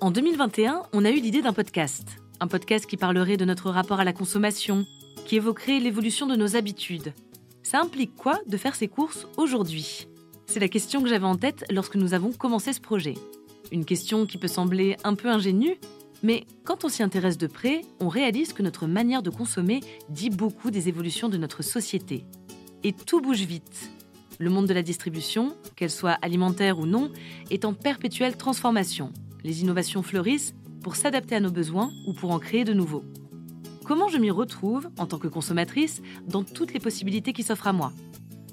En 2021, on a eu l'idée d'un podcast. Un podcast qui parlerait de notre rapport à la consommation, qui évoquerait l'évolution de nos habitudes. Ça implique quoi de faire ses courses aujourd'hui? C'est la question que j'avais en tête lorsque nous avons commencé ce projet. Une question qui peut sembler un peu ingénue, mais quand on s'y intéresse de près, on réalise que notre manière de consommer dit beaucoup des évolutions de notre société. Et tout bouge vite. Le monde de la distribution, qu'elle soit alimentaire ou non, est en perpétuelle transformation. Les innovations fleurissent pour s'adapter à nos besoins ou pour en créer de nouveaux. Comment je m'y retrouve, en tant que consommatrice, dans toutes les possibilités qui s'offrent à moi?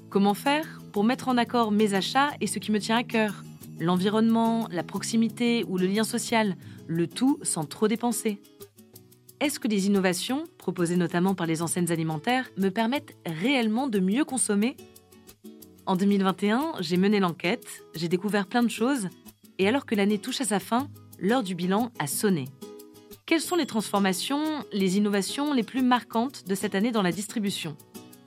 Comment faire pour mettre en accord mes achats et ce qui me tient à cœur? L'environnement, la proximité ou le lien social, le tout sans trop dépenser. Est-ce que les innovations, proposées notamment par les enseignes alimentaires, me permettent réellement de mieux consommer? En 2021, j'ai mené l'enquête, j'ai découvert plein de choses, et alors que l'année touche à sa fin, l'heure du bilan a sonné. Quelles sont les transformations, les innovations les plus marquantes de cette année dans la distribution?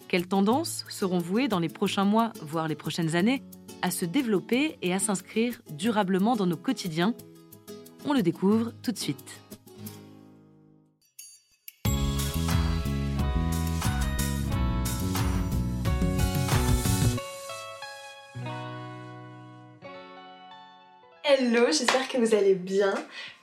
Quelles tendances seront vouées dans les prochains mois, voire les prochaines années, à se développer et à s'inscrire durablement dans nos quotidiens? On le découvre tout de suite. Hello, j'espère que vous allez bien.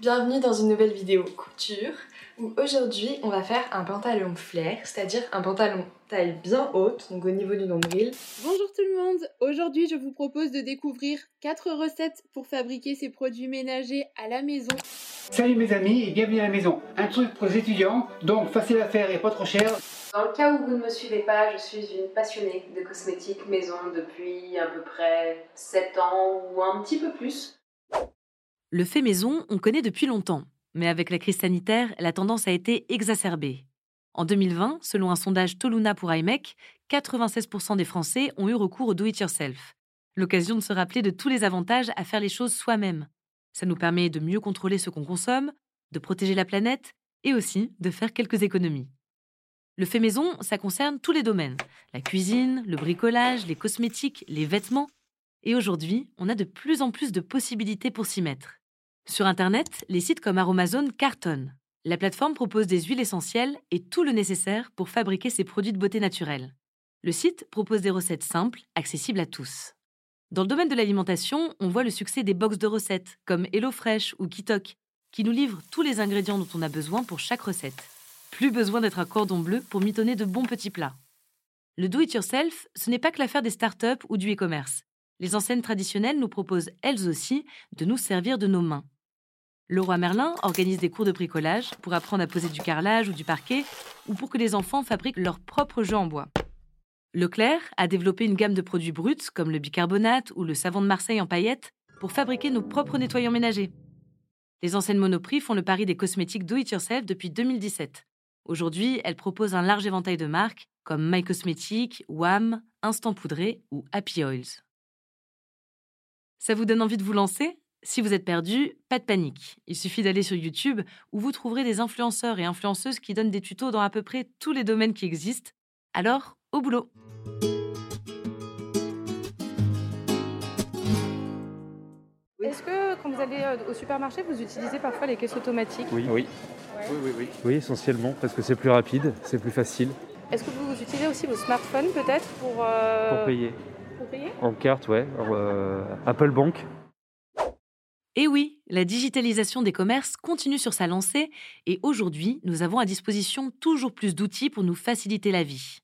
Bienvenue dans une nouvelle vidéo couture où aujourd'hui on va faire un pantalon flair, c'est-à-dire un pantalon taille bien haute, donc au niveau du nombril. Bonjour tout le monde, aujourd'hui je vous propose de découvrir 4 recettes pour fabriquer ces produits ménagers à la maison. Salut mes amis et bienvenue à la maison. Un truc pour les étudiants, donc facile à faire et pas trop cher. Dans le cas où vous ne me suivez pas, je suis une passionnée de cosmétiques maison depuis à peu près 7 ans ou un petit peu plus. Le fait maison, on connaît depuis longtemps, mais avec la crise sanitaire, la tendance a été exacerbée. En 2020, selon un sondage Toluna pour IMEC, 96% des Français ont eu recours au do-it-yourself. L'occasion de se rappeler de tous les avantages à faire les choses soi-même. Ça nous permet de mieux contrôler ce qu'on consomme, de protéger la planète et aussi de faire quelques économies. Le fait maison, ça concerne tous les domaines la cuisine, le bricolage, les cosmétiques, les vêtements. Et aujourd'hui, on a de plus en plus de possibilités pour s'y mettre. Sur Internet, les sites comme Aromazone cartonnent. La plateforme propose des huiles essentielles et tout le nécessaire pour fabriquer ses produits de beauté naturelle. Le site propose des recettes simples, accessibles à tous. Dans le domaine de l'alimentation, on voit le succès des box de recettes comme HelloFresh ou Kitok, qui nous livrent tous les ingrédients dont on a besoin pour chaque recette. Plus besoin d'être un cordon bleu pour mitonner de bons petits plats. Le do-it-yourself, ce n'est pas que l'affaire des startups ou du e-commerce les enseignes traditionnelles nous proposent elles aussi de nous servir de nos mains. Leroy Merlin organise des cours de bricolage pour apprendre à poser du carrelage ou du parquet ou pour que les enfants fabriquent leurs propres jeux en bois. Leclerc a développé une gamme de produits bruts comme le bicarbonate ou le savon de Marseille en paillettes pour fabriquer nos propres nettoyants ménagers. Les enseignes Monoprix font le pari des cosmétiques do-it-yourself depuis 2017. Aujourd'hui, elles proposent un large éventail de marques comme My Cosmetics, Wham, Instant Poudré ou Happy Oils. Ça vous donne envie de vous lancer? Si vous êtes perdu, pas de panique. Il suffit d'aller sur YouTube où vous trouverez des influenceurs et influenceuses qui donnent des tutos dans à peu près tous les domaines qui existent. Alors, au boulot Est-ce que quand vous allez euh, au supermarché, vous utilisez parfois les caisses automatiques? Oui. Oui. Oui, oui, oui. Oui, essentiellement, parce que c'est plus rapide, c'est plus facile Est-ce que vous utilisez aussi vos smartphones peut-être pour, euh, pour payer. Payer En carte, ouais. euh, Apple Bank. Et oui, la digitalisation des commerces continue sur sa lancée et aujourd'hui, nous avons à disposition toujours plus d'outils pour nous faciliter la vie.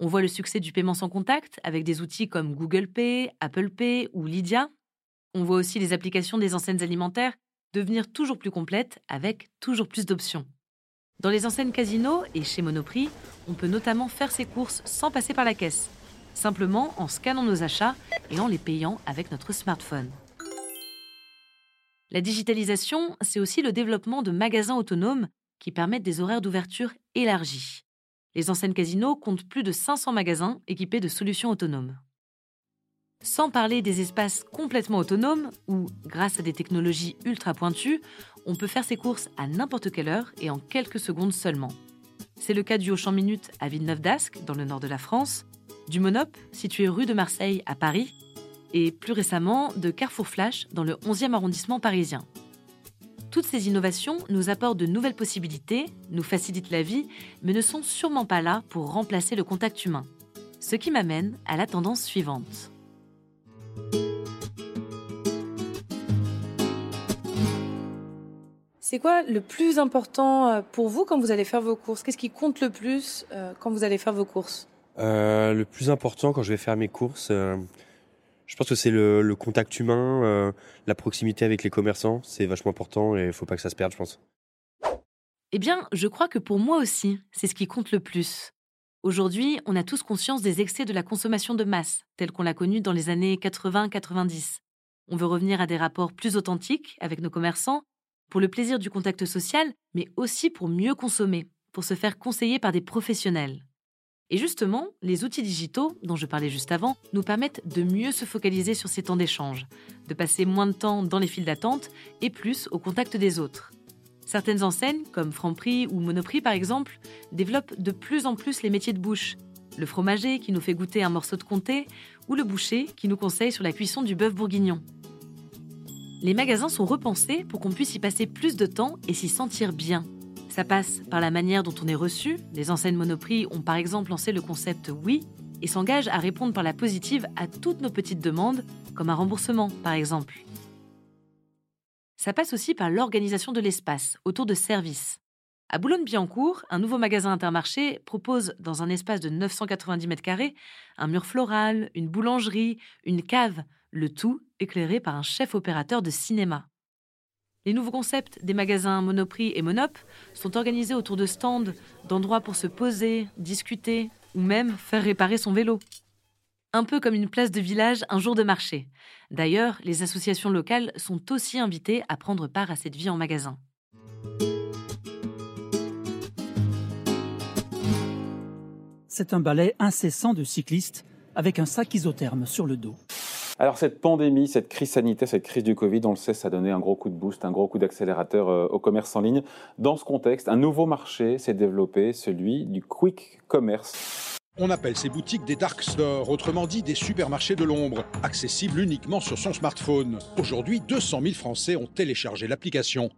On voit le succès du paiement sans contact avec des outils comme Google Pay, Apple Pay ou Lydia. On voit aussi les applications des enseignes alimentaires devenir toujours plus complètes avec toujours plus d'options. Dans les enseignes Casino et chez Monoprix, on peut notamment faire ses courses sans passer par la caisse, simplement en scannant nos achats et en les payant avec notre smartphone. La digitalisation, c'est aussi le développement de magasins autonomes qui permettent des horaires d'ouverture élargis. Les enseignes Casino comptent plus de 500 magasins équipés de solutions autonomes. Sans parler des espaces complètement autonomes où, grâce à des technologies ultra pointues, on peut faire ses courses à n'importe quelle heure et en quelques secondes seulement. C'est le cas du Auchan Minute à Villeneuve-d'Ascq, dans le nord de la France, du Monop, situé rue de Marseille à Paris, et plus récemment de Carrefour Flash dans le 11e arrondissement parisien. Toutes ces innovations nous apportent de nouvelles possibilités, nous facilitent la vie, mais ne sont sûrement pas là pour remplacer le contact humain. Ce qui m'amène à la tendance suivante. C'est quoi le plus important euh, pour vous quand vous allez faire vos courses? Qu'est-ce qui compte le plus euh, quand vous allez faire vos courses? Euh, Le plus important quand je vais faire mes courses, euh, je pense que c'est le, contact humain, euh, la proximité avec les commerçants. C'est vachement important et il faut pas que ça se perde, je pense. Eh bien, je crois que pour moi aussi, c'est ce qui compte le plus. Aujourd'hui, on a tous conscience des excès de la consommation de masse, telle qu'on l'a connue dans les années 80-90. On veut revenir à des rapports plus authentiques avec nos commerçants pour le plaisir du contact social, mais aussi pour mieux consommer, pour se faire conseiller par des professionnels. Et justement, les outils digitaux, dont je parlais juste avant, nous permettent de mieux se focaliser sur ces temps d'échange, de passer moins de temps dans les files d'attente et plus au contact des autres. Certaines enseignes, comme Franprix ou Monoprix par exemple, développent de plus en plus les métiers de bouche. Le fromager qui nous fait goûter un morceau de comté ou le boucher qui nous conseille sur la cuisson du bœuf bourguignon les magasins sont repensés pour qu'on puisse y passer plus de temps et s'y sentir bien. Ça passe par la manière dont on est reçu. Les enseignes Monoprix ont par exemple lancé le concept Oui et s'engagent à répondre par la positive à toutes nos petites demandes, comme un remboursement par exemple. Ça passe aussi par l'organisation de l'espace autour de services. À Boulogne-Billancourt, un nouveau magasin intermarché propose, dans un espace de 990 mètres carrés, un mur floral, une boulangerie, une cave, le tout éclairé par un chef opérateur de cinéma. Les nouveaux concepts des magasins Monoprix et Monop sont organisés autour de stands, d'endroits pour se poser, discuter ou même faire réparer son vélo. Un peu comme une place de village un jour de marché. D'ailleurs, les associations locales sont aussi invitées à prendre part à cette vie en magasin. C'est un balai incessant de cyclistes avec un sac isotherme sur le dos. Alors cette pandémie, cette crise sanitaire, cette crise du Covid, on le sait, ça a donné un gros coup de boost, un gros coup d'accélérateur euh, au commerce en ligne. Dans ce contexte, un nouveau marché s'est développé, celui du quick commerce. On appelle ces boutiques des dark stores, autrement dit des supermarchés de l'ombre, accessibles uniquement sur son smartphone. Aujourd'hui, 200 000 Français ont téléchargé l'application.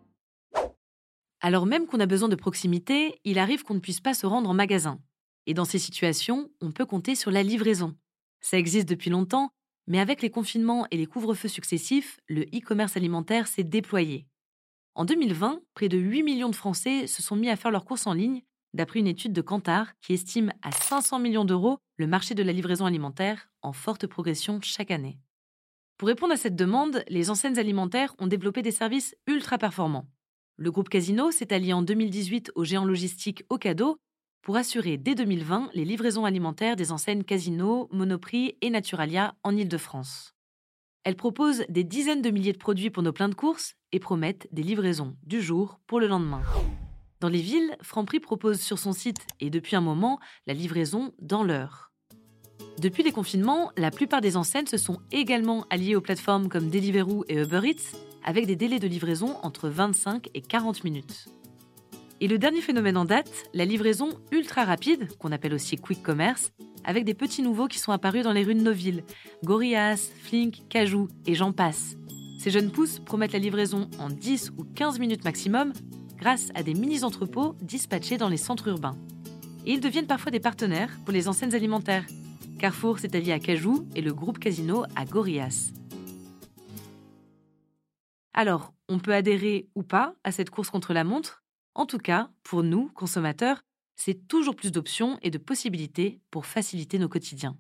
Alors même qu'on a besoin de proximité, il arrive qu'on ne puisse pas se rendre en magasin. Et dans ces situations, on peut compter sur la livraison. Ça existe depuis longtemps, mais avec les confinements et les couvre-feux successifs, le e-commerce alimentaire s'est déployé. En 2020, près de 8 millions de Français se sont mis à faire leurs courses en ligne, d'après une étude de Kantar qui estime à 500 millions d'euros le marché de la livraison alimentaire en forte progression chaque année. Pour répondre à cette demande, les enseignes alimentaires ont développé des services ultra performants. Le groupe Casino s'est allié en 2018 au géant logistique Ocado pour assurer dès 2020 les livraisons alimentaires des enseignes Casino, Monoprix et Naturalia en Ile-de-France. Elles proposent des dizaines de milliers de produits pour nos pleins de courses et promettent des livraisons du jour pour le lendemain. Dans les villes, Franprix propose sur son site et depuis un moment la livraison dans l'heure. Depuis les confinements, la plupart des enseignes se sont également alliées aux plateformes comme Deliveroo et Uber Eats avec des délais de livraison entre 25 et 40 minutes. Et le dernier phénomène en date, la livraison ultra rapide, qu'on appelle aussi quick commerce, avec des petits nouveaux qui sont apparus dans les rues de nos villes, Gorillas, Flink, Cajou et j'en passe. Ces jeunes pousses promettent la livraison en 10 ou 15 minutes maximum grâce à des mini-entrepôts dispatchés dans les centres urbains. Et ils deviennent parfois des partenaires pour les enseignes alimentaires. Carrefour s'est allié à Cajou et le groupe Casino à Gorillas. Alors, on peut adhérer ou pas à cette course contre la montre, en tout cas, pour nous, consommateurs, c'est toujours plus d'options et de possibilités pour faciliter nos quotidiens.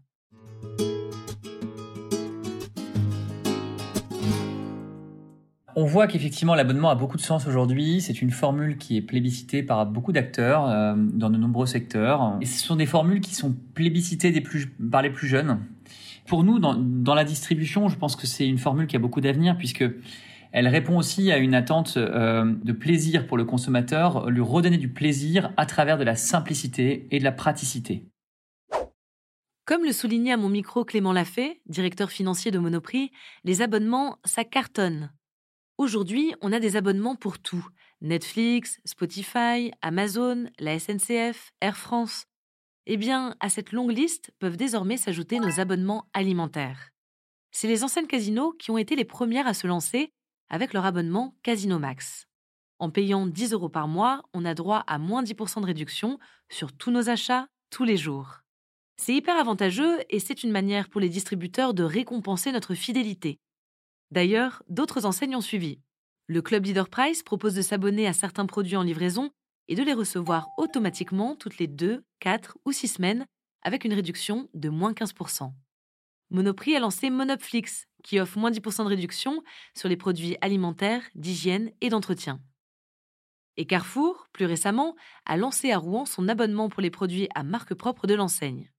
On voit qu'effectivement l'abonnement a beaucoup de sens aujourd'hui. C'est une formule qui est plébiscitée par beaucoup d'acteurs euh, dans de nombreux secteurs. Ce sont des formules qui sont plébiscitées par les plus jeunes. Pour nous, dans la distribution, je pense que c'est une formule qui a beaucoup d'avenir puisque elle répond aussi à une attente euh, de plaisir pour le consommateur, lui redonner du plaisir à travers de la simplicité et de la praticité. Comme le soulignait à mon micro Clément Lafay, directeur financier de Monoprix, les abonnements, ça cartonne. Aujourd'hui, on a des abonnements pour tout. Netflix, Spotify, Amazon, la SNCF, Air France. Eh bien, à cette longue liste peuvent désormais s'ajouter nos abonnements alimentaires. C'est les enseignes Casino qui ont été les premières à se lancer avec leur abonnement Casino Max. En payant 10 euros par mois, on a droit à moins 10% de réduction sur tous nos achats, tous les jours. C'est hyper avantageux et c'est une manière pour les distributeurs de récompenser notre fidélité. D'ailleurs, d'autres enseignes ont suivi. Le Club Leader Price propose de s'abonner à certains produits en livraison et de les recevoir automatiquement toutes les 2, 4 ou 6 semaines avec une réduction de moins 15%. Monoprix a lancé Monopflix, qui offre moins 10% de réduction sur les produits alimentaires, d'hygiène et d'entretien. Et Carrefour, plus récemment, a lancé à Rouen son abonnement pour les produits à marque propre de l'enseigne.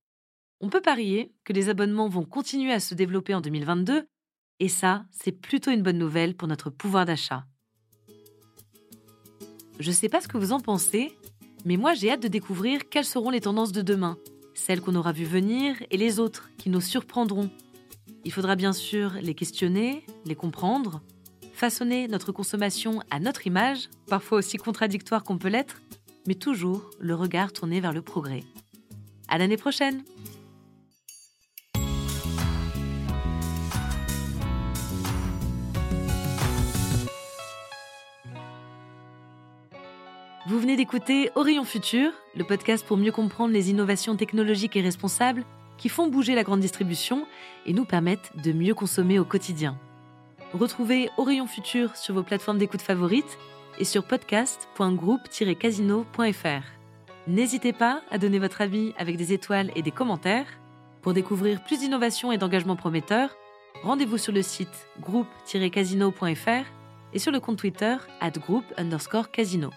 On peut parier que les abonnements vont continuer à se développer en 2022, et ça, c'est plutôt une bonne nouvelle pour notre pouvoir d'achat. Je ne sais pas ce que vous en pensez, mais moi j'ai hâte de découvrir quelles seront les tendances de demain, celles qu'on aura vues venir et les autres qui nous surprendront. Il faudra bien sûr les questionner, les comprendre, façonner notre consommation à notre image, parfois aussi contradictoire qu'on peut l'être, mais toujours le regard tourné vers le progrès. À l'année prochaine! Vous venez d'écouter Orion Futur, le podcast pour mieux comprendre les innovations technologiques et responsables qui font bouger la grande distribution et nous permettent de mieux consommer au quotidien. Retrouvez Orion Futur sur vos plateformes d'écoute favorites et sur podcast.groupe-casino.fr. N'hésitez pas à donner votre avis avec des étoiles et des commentaires. Pour découvrir plus d'innovations et d'engagements prometteurs, rendez-vous sur le site groupe-casino.fr et sur le compte Twitter at groupe underscore casino.